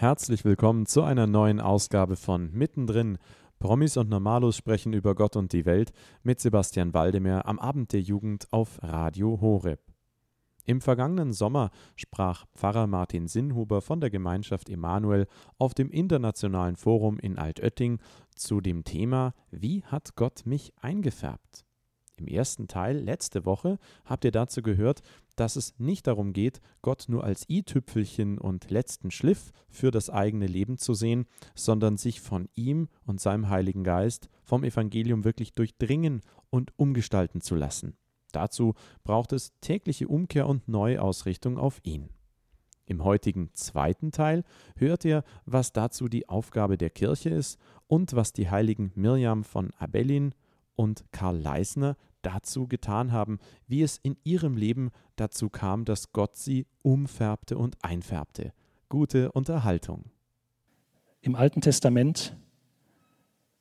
Herzlich willkommen zu einer neuen Ausgabe von Mittendrin. Promis und Normalos sprechen über Gott und die Welt mit Sebastian Waldemar am Abend der Jugend auf Radio Horeb. Im vergangenen Sommer sprach Pfarrer Martin Sinnhuber von der Gemeinschaft Emanuel auf dem Internationalen Forum in Altötting zu dem Thema Wie hat Gott mich eingefärbt? Im ersten Teil letzte Woche habt ihr dazu gehört, dass es nicht darum geht, Gott nur als i-Tüpfelchen und letzten Schliff für das eigene Leben zu sehen, sondern sich von ihm und seinem Heiligen Geist vom Evangelium wirklich durchdringen und umgestalten zu lassen. Dazu braucht es tägliche Umkehr und Neuausrichtung auf ihn. Im heutigen zweiten Teil hört ihr, was dazu die Aufgabe der Kirche ist und was die heiligen Mirjam von Abellin und Karl Leisner dazu getan haben, wie es in ihrem Leben dazu kam, dass Gott sie umfärbte und einfärbte. Gute Unterhaltung. Im Alten Testament,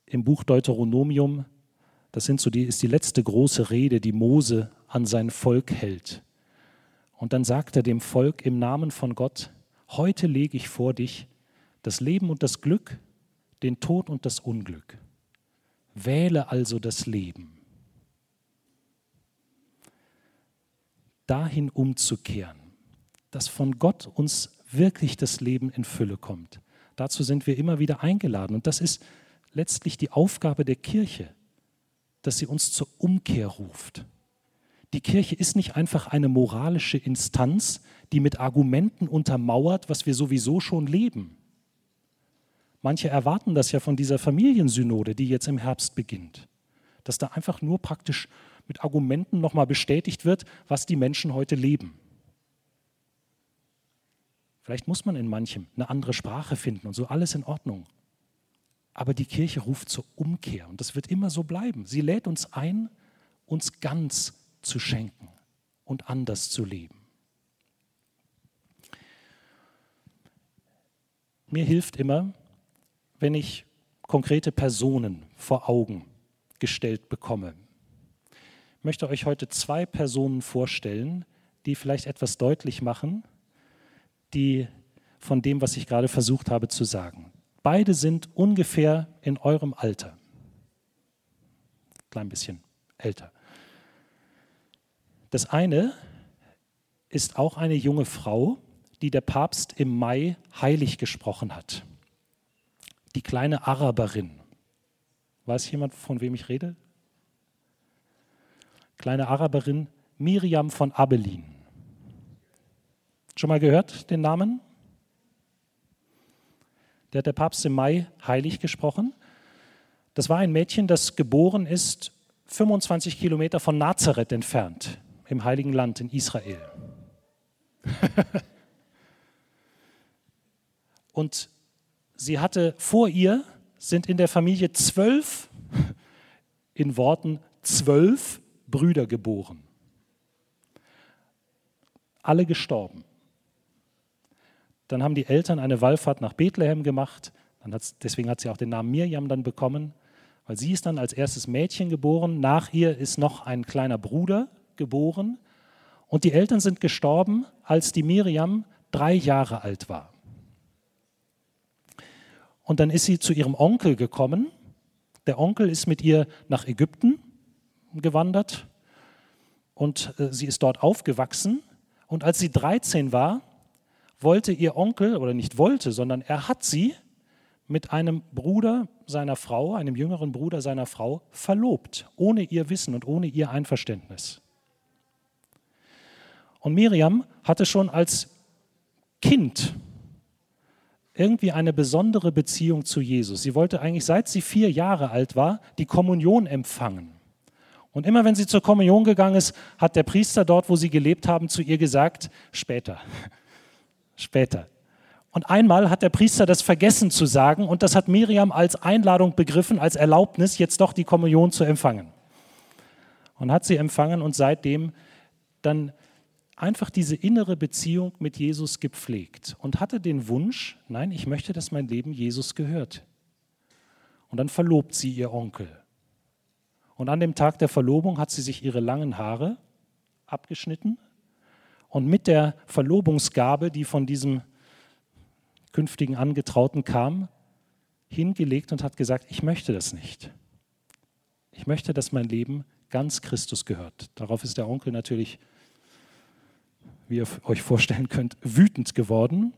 im Buch Deuteronomium, das sind so die, ist die letzte große Rede, die Mose an sein Volk hält. Und dann sagt er dem Volk im Namen von Gott, heute lege ich vor dich das Leben und das Glück, den Tod und das Unglück. Wähle also das Leben. Dahin umzukehren, dass von Gott uns wirklich das Leben in Fülle kommt. Dazu sind wir immer wieder eingeladen. Und das ist letztlich die Aufgabe der Kirche, dass sie uns zur Umkehr ruft. Die Kirche ist nicht einfach eine moralische Instanz, die mit Argumenten untermauert, was wir sowieso schon leben. Manche erwarten das ja von dieser Familiensynode, die jetzt im Herbst beginnt, dass da einfach nur praktisch mit Argumenten nochmal bestätigt wird, was die Menschen heute leben. Vielleicht muss man in manchem eine andere Sprache finden und so alles in Ordnung. Aber die Kirche ruft zur Umkehr und das wird immer so bleiben. Sie lädt uns ein, uns ganz zu schenken und anders zu leben. Mir hilft immer, wenn ich konkrete Personen vor Augen gestellt bekomme, möchte euch heute zwei Personen vorstellen, die vielleicht etwas deutlich machen, die von dem, was ich gerade versucht habe zu sagen. Beide sind ungefähr in eurem Alter. Klein bisschen älter. Das eine ist auch eine junge Frau, die der Papst im Mai heilig gesprochen hat. Die kleine Araberin. Weiß jemand, von wem ich rede? Kleine Araberin Miriam von Abelin. Schon mal gehört den Namen? Der hat der Papst im Mai heilig gesprochen. Das war ein Mädchen, das geboren ist 25 Kilometer von Nazareth entfernt, im Heiligen Land in Israel. Und sie hatte vor ihr, sind in der Familie zwölf, in Worten zwölf Brüder geboren. Alle gestorben. Dann haben die Eltern eine Wallfahrt nach Bethlehem gemacht. deswegen hat sie auch den Namen Mirjam dann bekommen, weil sie ist dann als erstes Mädchen geboren. Nach ihr ist noch ein kleiner Bruder geboren. Und die Eltern sind gestorben, als die Miriam drei Jahre alt war. Und dann ist sie zu ihrem Onkel gekommen. Der Onkel ist mit ihr nach Ägypten gewandert und äh, sie ist dort aufgewachsen. Und als sie 13 war, wollte ihr Onkel, oder nicht wollte, sondern er hat sie mit einem Bruder seiner Frau, einem jüngeren Bruder seiner Frau, verlobt, ohne ihr Wissen und ohne ihr Einverständnis. Und Miriam hatte schon als Kind irgendwie eine besondere Beziehung zu Jesus. Sie wollte eigentlich, seit sie vier Jahre alt war, die Kommunion empfangen. Und immer wenn sie zur Kommunion gegangen ist, hat der Priester dort, wo sie gelebt haben, zu ihr gesagt, später, später. Und einmal hat der Priester das vergessen zu sagen und das hat Miriam als Einladung begriffen, als Erlaubnis, jetzt doch die Kommunion zu empfangen. Und hat sie empfangen und seitdem dann einfach diese innere Beziehung mit Jesus gepflegt und hatte den Wunsch, nein, ich möchte, dass mein Leben Jesus gehört. Und dann verlobt sie ihr Onkel. Und an dem Tag der Verlobung hat sie sich ihre langen Haare abgeschnitten und mit der Verlobungsgabe, die von diesem künftigen Angetrauten kam, hingelegt und hat gesagt, ich möchte das nicht. Ich möchte, dass mein Leben ganz Christus gehört. Darauf ist der Onkel natürlich, wie ihr euch vorstellen könnt, wütend geworden.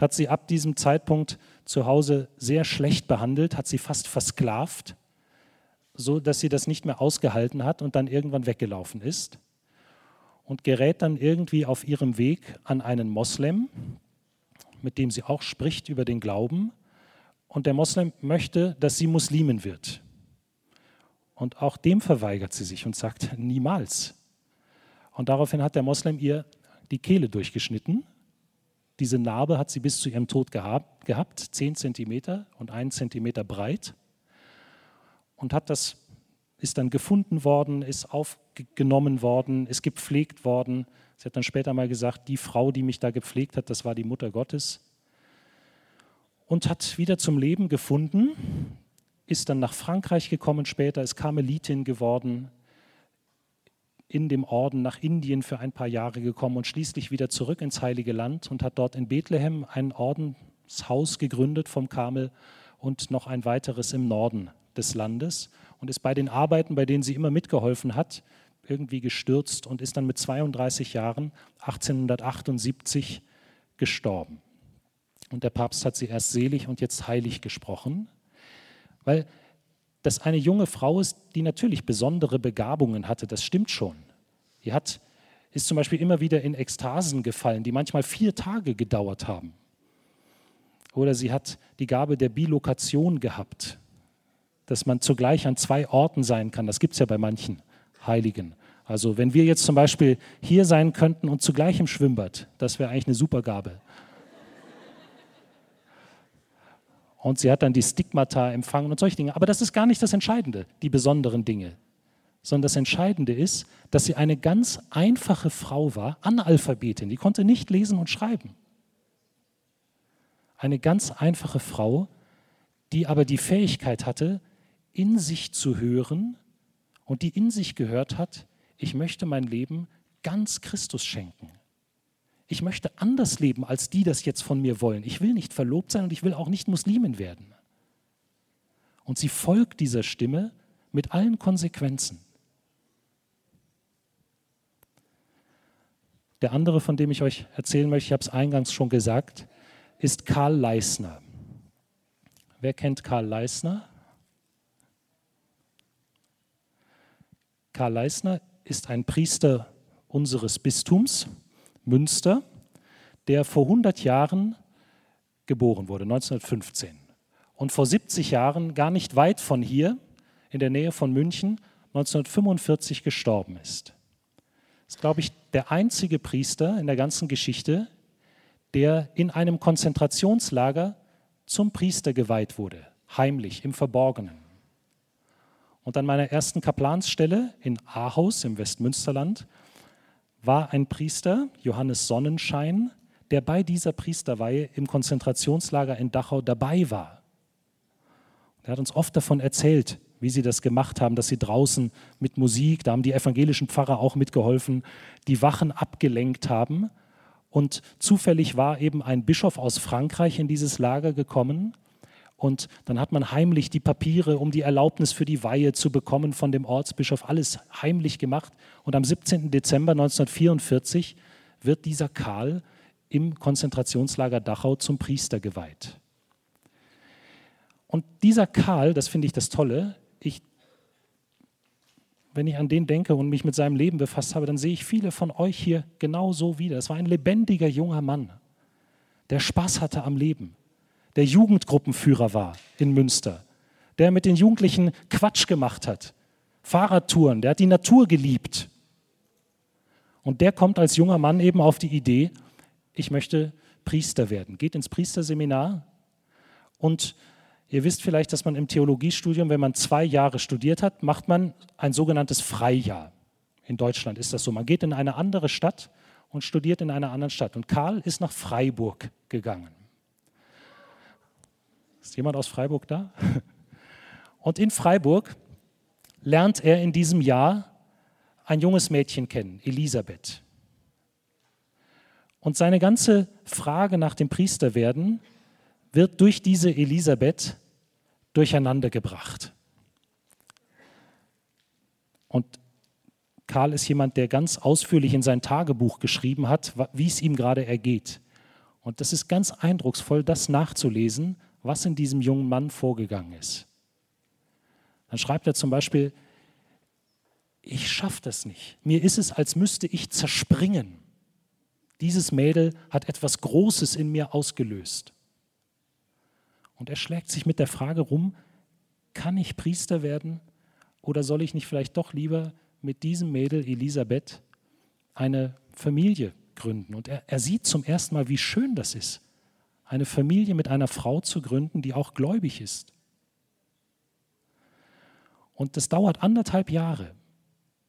Hat sie ab diesem Zeitpunkt zu Hause sehr schlecht behandelt, hat sie fast versklavt, so dass sie das nicht mehr ausgehalten hat und dann irgendwann weggelaufen ist und gerät dann irgendwie auf ihrem Weg an einen Moslem, mit dem sie auch spricht über den Glauben. Und der Moslem möchte, dass sie Muslimin wird. Und auch dem verweigert sie sich und sagt, niemals. Und daraufhin hat der Moslem ihr die Kehle durchgeschnitten. Diese Narbe hat sie bis zu ihrem Tod gehabt, gehabt 10 Zentimeter und 1 Zentimeter breit. Und hat das, ist dann gefunden worden, ist aufgenommen worden, ist gepflegt worden. Sie hat dann später mal gesagt, die Frau, die mich da gepflegt hat, das war die Mutter Gottes. Und hat wieder zum Leben gefunden, ist dann nach Frankreich gekommen später, ist Karmelitin geworden, in dem Orden nach Indien für ein paar Jahre gekommen und schließlich wieder zurück ins Heilige Land und hat dort in Bethlehem ein Ordenshaus gegründet vom Karmel und noch ein weiteres im Norden des Landes und ist bei den Arbeiten, bei denen sie immer mitgeholfen hat, irgendwie gestürzt und ist dann mit 32 Jahren 1878 gestorben. Und der Papst hat sie erst selig und jetzt heilig gesprochen, weil das eine junge Frau ist, die natürlich besondere Begabungen hatte, das stimmt schon. Die hat, ist zum Beispiel immer wieder in Ekstasen gefallen, die manchmal vier Tage gedauert haben. Oder sie hat die Gabe der Bilokation gehabt, dass man zugleich an zwei Orten sein kann. Das gibt es ja bei manchen. Heiligen. Also wenn wir jetzt zum Beispiel hier sein könnten und zugleich im Schwimmbad, das wäre eigentlich eine Supergabe. Und sie hat dann die Stigmata empfangen und solche Dinge. Aber das ist gar nicht das Entscheidende, die besonderen Dinge. Sondern das Entscheidende ist, dass sie eine ganz einfache Frau war, Analphabetin, die konnte nicht lesen und schreiben. Eine ganz einfache Frau, die aber die Fähigkeit hatte, in sich zu hören und die in sich gehört hat, ich möchte mein Leben ganz Christus schenken. Ich möchte anders leben, als die das jetzt von mir wollen. Ich will nicht verlobt sein und ich will auch nicht Muslimin werden. Und sie folgt dieser Stimme mit allen Konsequenzen. Der andere, von dem ich euch erzählen möchte, ich habe es eingangs schon gesagt, ist Karl Leisner. Wer kennt Karl Leisner? Karl Leisner ist ein Priester unseres Bistums Münster, der vor 100 Jahren geboren wurde, 1915. Und vor 70 Jahren, gar nicht weit von hier, in der Nähe von München, 1945 gestorben ist. Das ist, glaube ich, der einzige Priester in der ganzen Geschichte, der in einem Konzentrationslager zum Priester geweiht wurde, heimlich, im Verborgenen. Und an meiner ersten Kaplansstelle in Ahaus im Westmünsterland war ein Priester, Johannes Sonnenschein, der bei dieser Priesterweihe im Konzentrationslager in Dachau dabei war. Er hat uns oft davon erzählt, wie sie das gemacht haben, dass sie draußen mit Musik, da haben die evangelischen Pfarrer auch mitgeholfen, die Wachen abgelenkt haben. Und zufällig war eben ein Bischof aus Frankreich in dieses Lager gekommen und dann hat man heimlich die Papiere, um die Erlaubnis für die Weihe zu bekommen von dem Ortsbischof, alles heimlich gemacht. Und am 17. Dezember 1944 wird dieser Karl im Konzentrationslager Dachau zum Priester geweiht. Und dieser Karl, das finde ich das Tolle, ich, wenn ich an den denke und mich mit seinem Leben befasst habe, dann sehe ich viele von euch hier genauso wieder. Es war ein lebendiger junger Mann, der Spaß hatte am Leben der Jugendgruppenführer war in Münster, der mit den Jugendlichen Quatsch gemacht hat, Fahrradtouren, der hat die Natur geliebt. Und der kommt als junger Mann eben auf die Idee, ich möchte Priester werden, geht ins Priesterseminar und ihr wisst vielleicht, dass man im Theologiestudium, wenn man zwei Jahre studiert hat, macht man ein sogenanntes Freijahr. In Deutschland ist das so. Man geht in eine andere Stadt und studiert in einer anderen Stadt. Und Karl ist nach Freiburg gegangen. Ist jemand aus Freiburg da? Und in Freiburg lernt er in diesem Jahr ein junges Mädchen kennen, Elisabeth. Und seine ganze Frage nach dem Priesterwerden wird durch diese Elisabeth durcheinandergebracht. Und Karl ist jemand, der ganz ausführlich in sein Tagebuch geschrieben hat, wie es ihm gerade ergeht. Und das ist ganz eindrucksvoll, das nachzulesen, was in diesem jungen Mann vorgegangen ist. Dann schreibt er zum Beispiel, ich schaffe das nicht. Mir ist es, als müsste ich zerspringen. Dieses Mädel hat etwas Großes in mir ausgelöst. Und er schlägt sich mit der Frage rum, kann ich Priester werden oder soll ich nicht vielleicht doch lieber mit diesem Mädel Elisabeth eine Familie gründen? Und er, er sieht zum ersten Mal, wie schön das ist, eine Familie mit einer Frau zu gründen, die auch gläubig ist. Und das dauert anderthalb Jahre,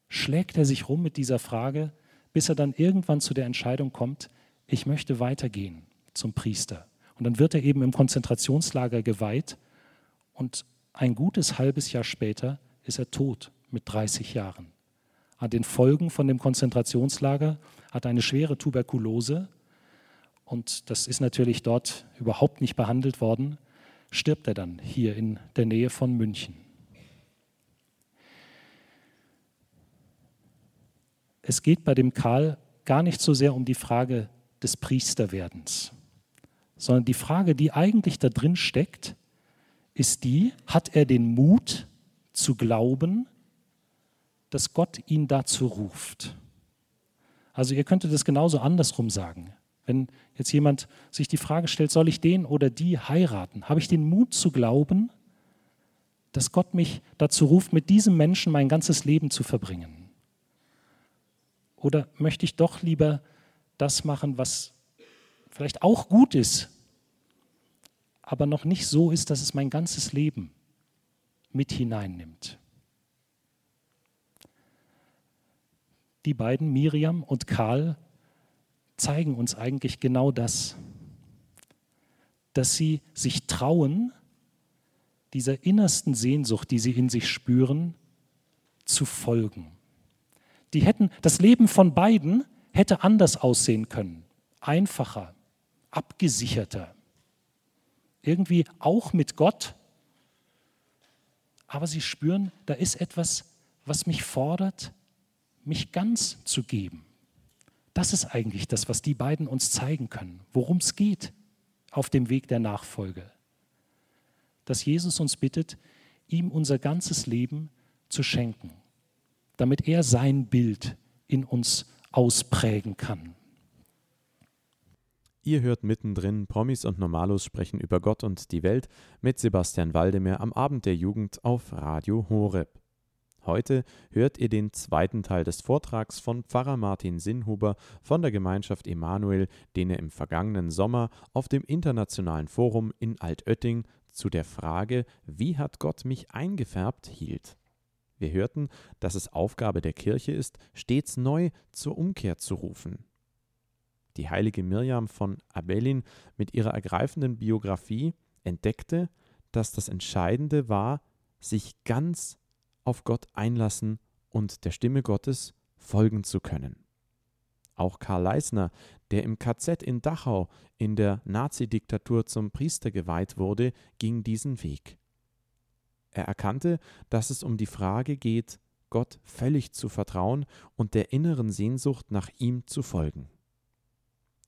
schlägt er sich rum mit dieser Frage, bis er dann irgendwann zu der Entscheidung kommt, ich möchte weitergehen zum Priester. Und dann wird er eben im Konzentrationslager geweiht und ein gutes halbes Jahr später ist er tot mit 30 Jahren. An den Folgen von dem Konzentrationslager hat er eine schwere Tuberkulose und das ist natürlich dort überhaupt nicht behandelt worden, stirbt er dann hier in der Nähe von München. Es geht bei dem Karl gar nicht so sehr um die Frage des Priesterwerdens, sondern die Frage, die eigentlich da drin steckt, ist die, hat er den Mut zu glauben, dass Gott ihn dazu ruft? Also ihr könntet das genauso andersrum sagen. Wenn jetzt jemand sich die Frage stellt, soll ich den oder die heiraten, habe ich den Mut zu glauben, dass Gott mich dazu ruft, mit diesem Menschen mein ganzes Leben zu verbringen? Oder möchte ich doch lieber das machen, was vielleicht auch gut ist, aber noch nicht so ist, dass es mein ganzes Leben mit hineinnimmt? Die beiden, Miriam und Karl, zeigen uns eigentlich genau das, dass sie sich trauen, dieser innersten Sehnsucht, die sie in sich spüren, zu folgen. Die hätten, das Leben von beiden hätte anders aussehen können, einfacher, abgesicherter, irgendwie auch mit Gott, aber sie spüren, da ist etwas, was mich fordert, mich ganz zu geben. Das ist eigentlich das, was die beiden uns zeigen können, worum es geht auf dem Weg der Nachfolge. Dass Jesus uns bittet, ihm unser ganzes Leben zu schenken, damit er sein Bild in uns ausprägen kann. Ihr hört mittendrin Promis und Normalos sprechen über Gott und die Welt mit Sebastian Waldemar am Abend der Jugend auf Radio Horeb. Heute hört ihr den zweiten Teil des Vortrags von Pfarrer Martin Sinnhuber von der Gemeinschaft Emanuel, den er im vergangenen Sommer auf dem Internationalen Forum in Altötting zu der Frage, wie hat Gott mich eingefärbt, hielt. Wir hörten, dass es Aufgabe der Kirche ist, stets neu zur Umkehr zu rufen. Die heilige Mirjam von Abelin mit ihrer ergreifenden Biografie entdeckte, dass das Entscheidende war, sich ganz auf Gott einlassen und der Stimme Gottes folgen zu können. Auch Karl Leisner, der im KZ in Dachau in der Nazidiktatur zum Priester geweiht wurde, ging diesen Weg. Er erkannte, dass es um die Frage geht, Gott völlig zu vertrauen und der inneren Sehnsucht nach ihm zu folgen.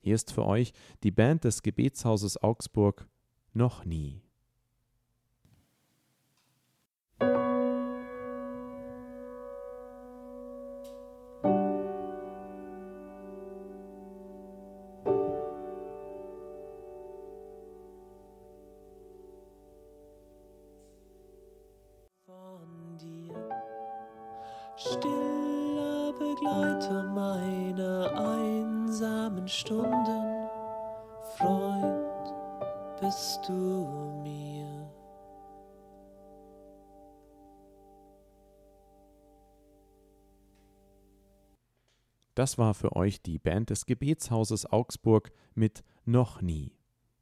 Hier ist für euch die Band des Gebetshauses Augsburg noch nie. Das war für euch die Band des Gebetshauses Augsburg mit Noch nie.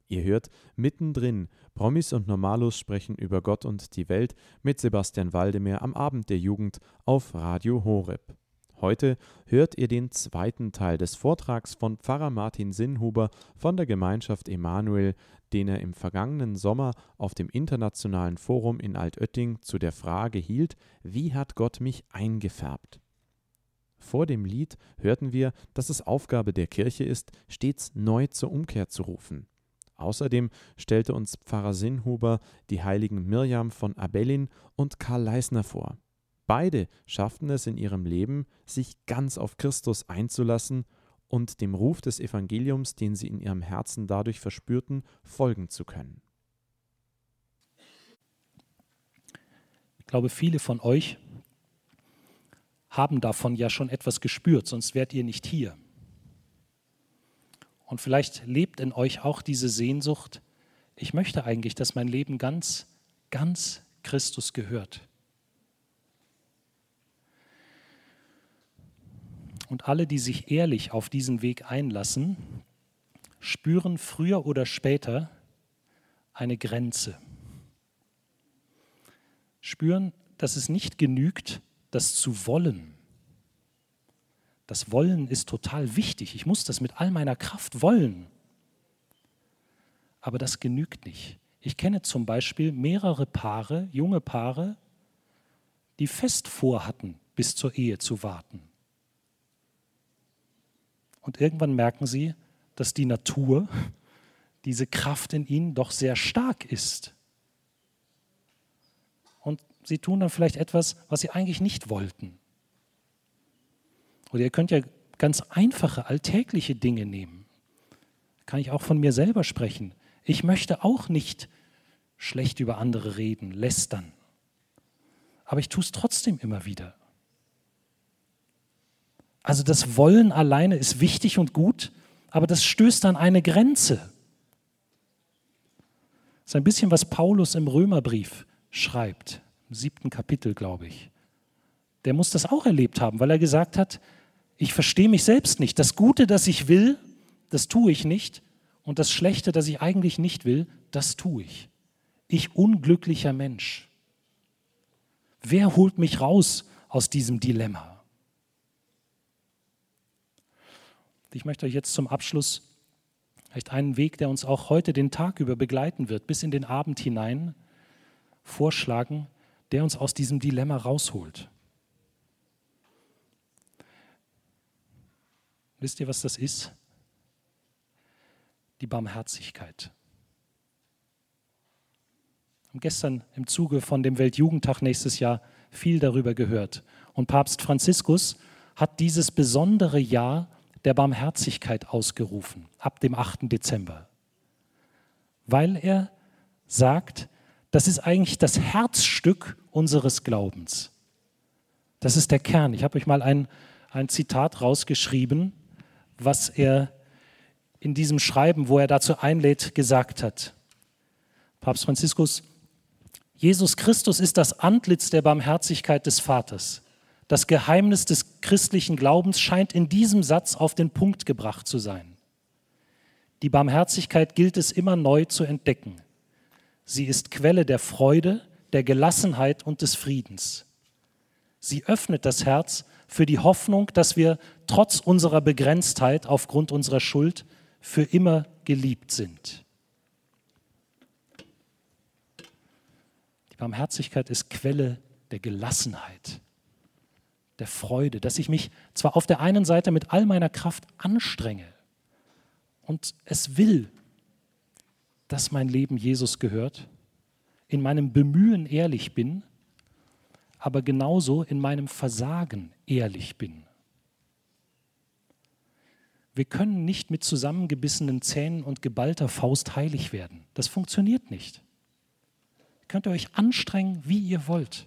Ihr hört mittendrin Promis und Normalos sprechen über Gott und die Welt mit Sebastian Waldemar am Abend der Jugend auf Radio Horeb. Heute hört ihr den zweiten Teil des Vortrags von Pfarrer Martin Sinnhuber von der Gemeinschaft Emanuel, den er im vergangenen Sommer auf dem Internationalen Forum in Altötting zu der Frage hielt, wie hat Gott mich eingefärbt? Vor dem Lied hörten wir, dass es Aufgabe der Kirche ist, stets neu zur Umkehr zu rufen. Außerdem stellte uns Pfarrer Sinnhuber die heiligen Mirjam von Abellin und Karl Leisner vor. Beide schafften es in ihrem Leben, sich ganz auf Christus einzulassen und dem Ruf des Evangeliums, den sie in ihrem Herzen dadurch verspürten, folgen zu können. Ich glaube, viele von euch haben davon ja schon etwas gespürt, sonst wärt ihr nicht hier. Und vielleicht lebt in euch auch diese Sehnsucht, ich möchte eigentlich, dass mein Leben ganz, ganz Christus gehört. Und alle, die sich ehrlich auf diesen Weg einlassen, spüren früher oder später eine Grenze. Spüren, dass es nicht genügt, das zu wollen. Das Wollen ist total wichtig. Ich muss das mit all meiner Kraft wollen. Aber das genügt nicht. Ich kenne zum Beispiel mehrere Paare, junge Paare, die fest vorhatten, bis zur Ehe zu warten. Und irgendwann merken sie, dass die Natur, diese Kraft in ihnen doch sehr stark ist. Sie tun dann vielleicht etwas, was sie eigentlich nicht wollten. Oder ihr könnt ja ganz einfache, alltägliche Dinge nehmen. Kann ich auch von mir selber sprechen. Ich möchte auch nicht schlecht über andere reden, lästern. Aber ich tue es trotzdem immer wieder. Also das Wollen alleine ist wichtig und gut, aber das stößt an eine Grenze. Das ist ein bisschen, was Paulus im Römerbrief schreibt, siebten Kapitel, glaube ich. Der muss das auch erlebt haben, weil er gesagt hat, ich verstehe mich selbst nicht. Das Gute, das ich will, das tue ich nicht. Und das Schlechte, das ich eigentlich nicht will, das tue ich. Ich unglücklicher Mensch. Wer holt mich raus aus diesem Dilemma? Ich möchte euch jetzt zum Abschluss vielleicht einen Weg, der uns auch heute den Tag über begleiten wird, bis in den Abend hinein, vorschlagen, der uns aus diesem Dilemma rausholt. Wisst ihr, was das ist? Die Barmherzigkeit. Haben gestern im Zuge von dem Weltjugendtag nächstes Jahr viel darüber gehört. Und Papst Franziskus hat dieses besondere Jahr der Barmherzigkeit ausgerufen, ab dem 8. Dezember, weil er sagt, das ist eigentlich das Herzstück unseres Glaubens. Das ist der Kern. Ich habe euch mal ein, ein Zitat rausgeschrieben, was er in diesem Schreiben, wo er dazu einlädt, gesagt hat. Papst Franziskus, Jesus Christus ist das Antlitz der Barmherzigkeit des Vaters. Das Geheimnis des christlichen Glaubens scheint in diesem Satz auf den Punkt gebracht zu sein. Die Barmherzigkeit gilt es immer neu zu entdecken. Sie ist Quelle der Freude, der Gelassenheit und des Friedens. Sie öffnet das Herz für die Hoffnung, dass wir trotz unserer Begrenztheit aufgrund unserer Schuld für immer geliebt sind. Die Barmherzigkeit ist Quelle der Gelassenheit der Freude, dass ich mich zwar auf der einen Seite mit all meiner Kraft anstrenge und es will, dass mein Leben Jesus gehört, in meinem Bemühen ehrlich bin, aber genauso in meinem Versagen ehrlich bin. Wir können nicht mit zusammengebissenen Zähnen und geballter Faust heilig werden. Das funktioniert nicht. Könnt ihr euch anstrengen, wie ihr wollt.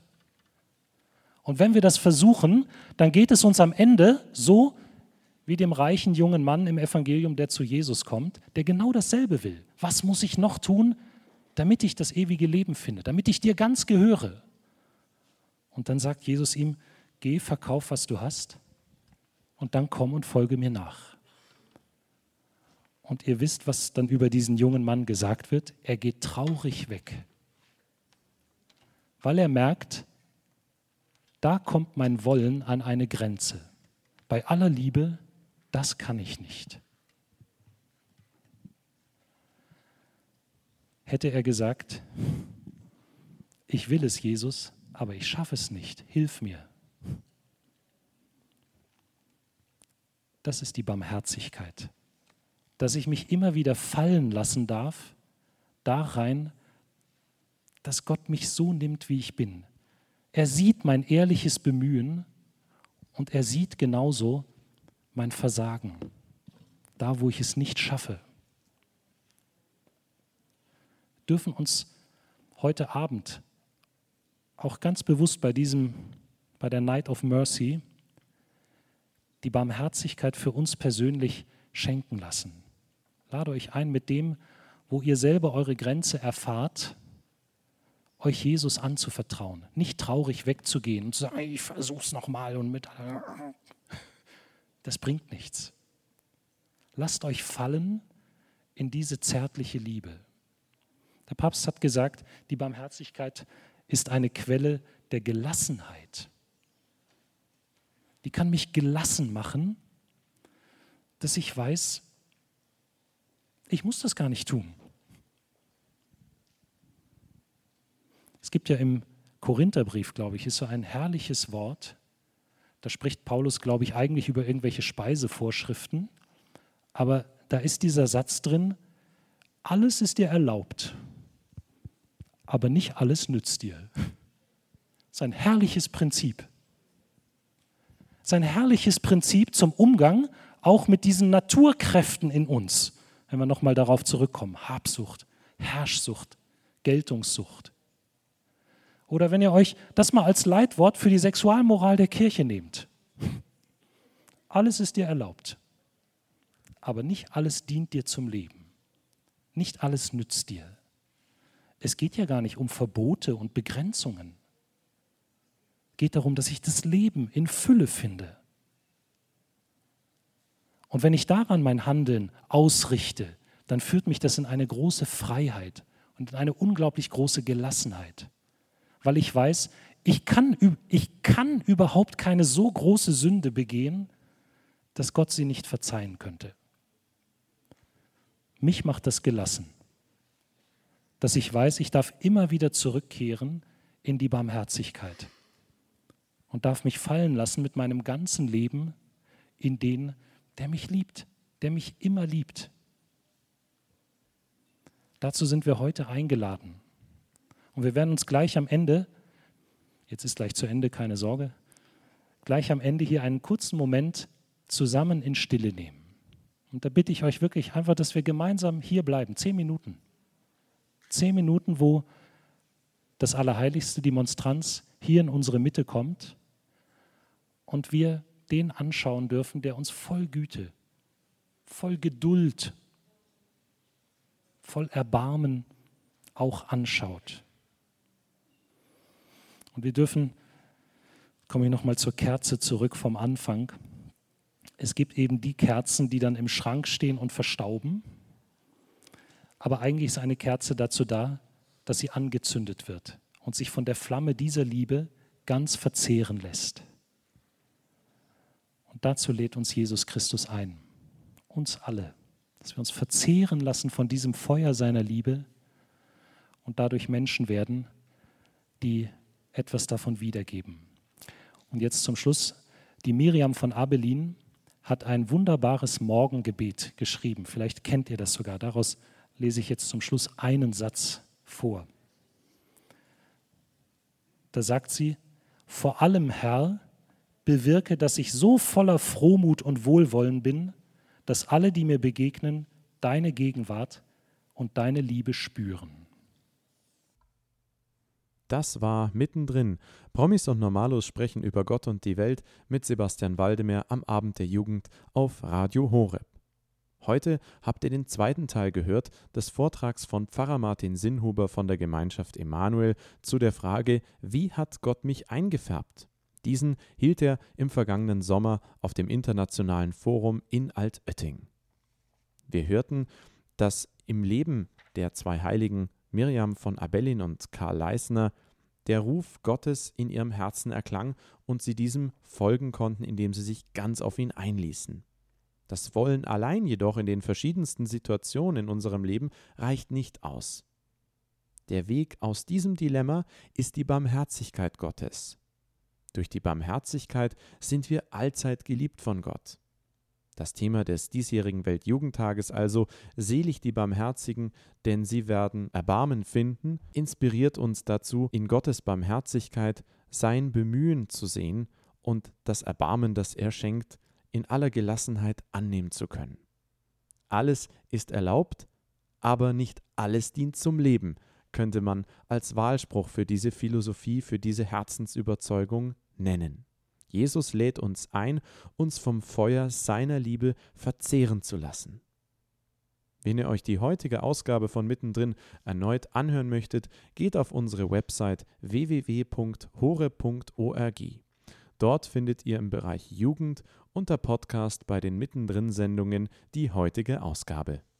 Und wenn wir das versuchen, dann geht es uns am Ende so wie dem reichen jungen Mann im Evangelium, der zu Jesus kommt, der genau dasselbe will. Was muss ich noch tun, damit ich das ewige Leben finde, damit ich dir ganz gehöre? Und dann sagt Jesus ihm, geh, verkauf, was du hast, und dann komm und folge mir nach. Und ihr wisst, was dann über diesen jungen Mann gesagt wird. Er geht traurig weg, weil er merkt, da kommt mein Wollen an eine Grenze. Bei aller Liebe, das kann ich nicht. hätte er gesagt, ich will es, Jesus, aber ich schaffe es nicht, hilf mir. Das ist die Barmherzigkeit, dass ich mich immer wieder fallen lassen darf, da rein, dass Gott mich so nimmt, wie ich bin. Er sieht mein ehrliches Bemühen und er sieht genauso mein Versagen, da wo ich es nicht schaffe. Dürfen uns heute Abend auch ganz bewusst bei diesem, bei der Night of Mercy, die Barmherzigkeit für uns persönlich schenken lassen. Lade euch ein mit dem, wo ihr selber eure Grenze erfahrt, euch Jesus anzuvertrauen, nicht traurig wegzugehen und zu sagen, ich versuch's nochmal und mit. Das bringt nichts. Lasst euch fallen in diese zärtliche Liebe. Der Papst hat gesagt, die Barmherzigkeit ist eine Quelle der Gelassenheit. Die kann mich gelassen machen, dass ich weiß, ich muss das gar nicht tun. Es gibt ja im Korintherbrief, glaube ich, ist so ein herrliches Wort. Da spricht Paulus, glaube ich, eigentlich über irgendwelche Speisevorschriften. Aber da ist dieser Satz drin, alles ist dir erlaubt, aber nicht alles nützt dir. Das ist ein herrliches Prinzip. Das ist ein herrliches Prinzip zum Umgang auch mit diesen Naturkräften in uns, wenn wir nochmal darauf zurückkommen. Habsucht, Herrschsucht, Geltungssucht. Oder wenn ihr euch das mal als Leitwort für die Sexualmoral der Kirche nehmt. Alles ist dir erlaubt, aber nicht alles dient dir zum Leben. Nicht alles nützt dir. Es geht ja gar nicht um Verbote und Begrenzungen. Es geht darum, dass ich das Leben in Fülle finde. Und wenn ich daran mein Handeln ausrichte, dann führt mich das in eine große Freiheit und in eine unglaublich große Gelassenheit weil ich weiß, ich kann, ich kann überhaupt keine so große Sünde begehen, dass Gott sie nicht verzeihen könnte. Mich macht das gelassen, dass ich weiß, ich darf immer wieder zurückkehren in die Barmherzigkeit und darf mich fallen lassen mit meinem ganzen Leben in den, der mich liebt, der mich immer liebt. Dazu sind wir heute eingeladen. Und wir werden uns gleich am Ende, jetzt ist gleich zu Ende, keine Sorge, gleich am Ende hier einen kurzen Moment zusammen in Stille nehmen. Und da bitte ich euch wirklich einfach, dass wir gemeinsam hier bleiben. Zehn Minuten. Zehn Minuten, wo das Allerheiligste, die Monstranz, hier in unsere Mitte kommt und wir den anschauen dürfen, der uns voll Güte, voll Geduld, voll Erbarmen auch anschaut. Und wir dürfen, komme ich nochmal zur Kerze zurück vom Anfang, es gibt eben die Kerzen, die dann im Schrank stehen und verstauben. Aber eigentlich ist eine Kerze dazu da, dass sie angezündet wird und sich von der Flamme dieser Liebe ganz verzehren lässt. Und dazu lädt uns Jesus Christus ein, uns alle, dass wir uns verzehren lassen von diesem Feuer seiner Liebe und dadurch Menschen werden, die etwas davon wiedergeben. Und jetzt zum Schluss, die Miriam von Abelin hat ein wunderbares Morgengebet geschrieben. Vielleicht kennt ihr das sogar. Daraus lese ich jetzt zum Schluss einen Satz vor. Da sagt sie, vor allem Herr, bewirke, dass ich so voller Frohmut und Wohlwollen bin, dass alle, die mir begegnen, deine Gegenwart und deine Liebe spüren. Das war mittendrin. Promis und Normalos sprechen über Gott und die Welt mit Sebastian Waldemar am Abend der Jugend auf Radio Horeb. Heute habt ihr den zweiten Teil gehört des Vortrags von Pfarrer Martin Sinnhuber von der Gemeinschaft Emanuel zu der Frage, wie hat Gott mich eingefärbt? Diesen hielt er im vergangenen Sommer auf dem Internationalen Forum in Altötting. Wir hörten, dass im Leben der zwei Heiligen Miriam von Abellin und Karl Leisner der Ruf Gottes in ihrem Herzen erklang und sie diesem folgen konnten, indem sie sich ganz auf ihn einließen. Das Wollen allein jedoch in den verschiedensten Situationen in unserem Leben reicht nicht aus. Der Weg aus diesem Dilemma ist die Barmherzigkeit Gottes. Durch die Barmherzigkeit sind wir allzeit geliebt von Gott. Das Thema des diesjährigen Weltjugendtages also Selig die Barmherzigen, denn sie werden Erbarmen finden, inspiriert uns dazu, in Gottes Barmherzigkeit sein Bemühen zu sehen und das Erbarmen, das er schenkt, in aller Gelassenheit annehmen zu können. Alles ist erlaubt, aber nicht alles dient zum Leben, könnte man als Wahlspruch für diese Philosophie, für diese Herzensüberzeugung nennen. Jesus lädt uns ein, uns vom Feuer seiner Liebe verzehren zu lassen. Wenn ihr euch die heutige Ausgabe von Mittendrin erneut anhören möchtet, geht auf unsere Website www.hore.org. Dort findet ihr im Bereich Jugend unter Podcast bei den Mittendrin-Sendungen die heutige Ausgabe.